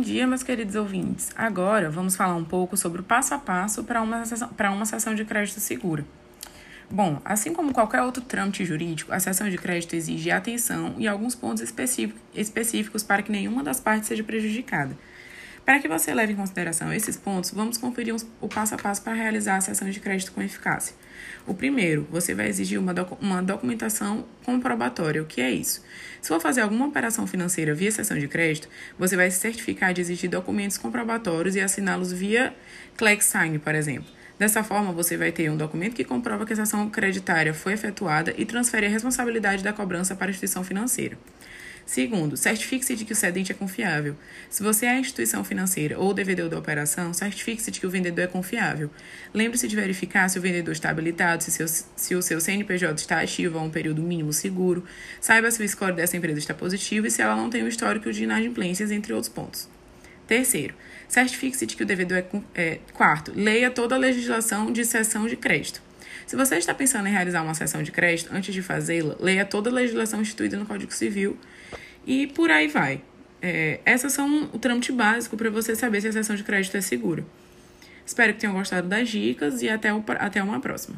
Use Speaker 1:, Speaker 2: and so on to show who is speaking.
Speaker 1: dia, meus queridos ouvintes. Agora vamos falar um pouco sobre o passo a passo para uma, para uma sessão de crédito segura. Bom, assim como qualquer outro trâmite jurídico, a sessão de crédito exige atenção e alguns pontos específicos para que nenhuma das partes seja prejudicada. Para que você leve em consideração esses pontos, vamos conferir o passo a passo para realizar a sessão de crédito com eficácia. O primeiro, você vai exigir uma, docu uma documentação comprobatória. O que é isso? Se for fazer alguma operação financeira via sessão de crédito, você vai se certificar de exigir documentos comprobatórios e assiná-los via ClexSign, por exemplo. Dessa forma, você vai ter um documento que comprova que a sessão creditária foi efetuada e transfere a responsabilidade da cobrança para a instituição financeira. Segundo, certifique-se de que o cedente é confiável. Se você é a instituição financeira ou o devedor da operação, certifique-se de que o vendedor é confiável. Lembre-se de verificar se o vendedor está habilitado, se, seu, se o seu CNPJ está ativo há um período mínimo seguro, saiba se o score dessa empresa está positivo e se ela não tem um histórico de inadimplências, entre outros pontos. Terceiro, certifique-se de que o devedor é, é. Quarto, leia toda a legislação de cessão de crédito. Se você está pensando em realizar uma sessão de crédito, antes de fazê-la, leia toda a legislação instituída no Código Civil e por aí vai. É, essas são o trâmite básico para você saber se a sessão de crédito é segura. Espero que tenham gostado das dicas e até, o, até uma próxima.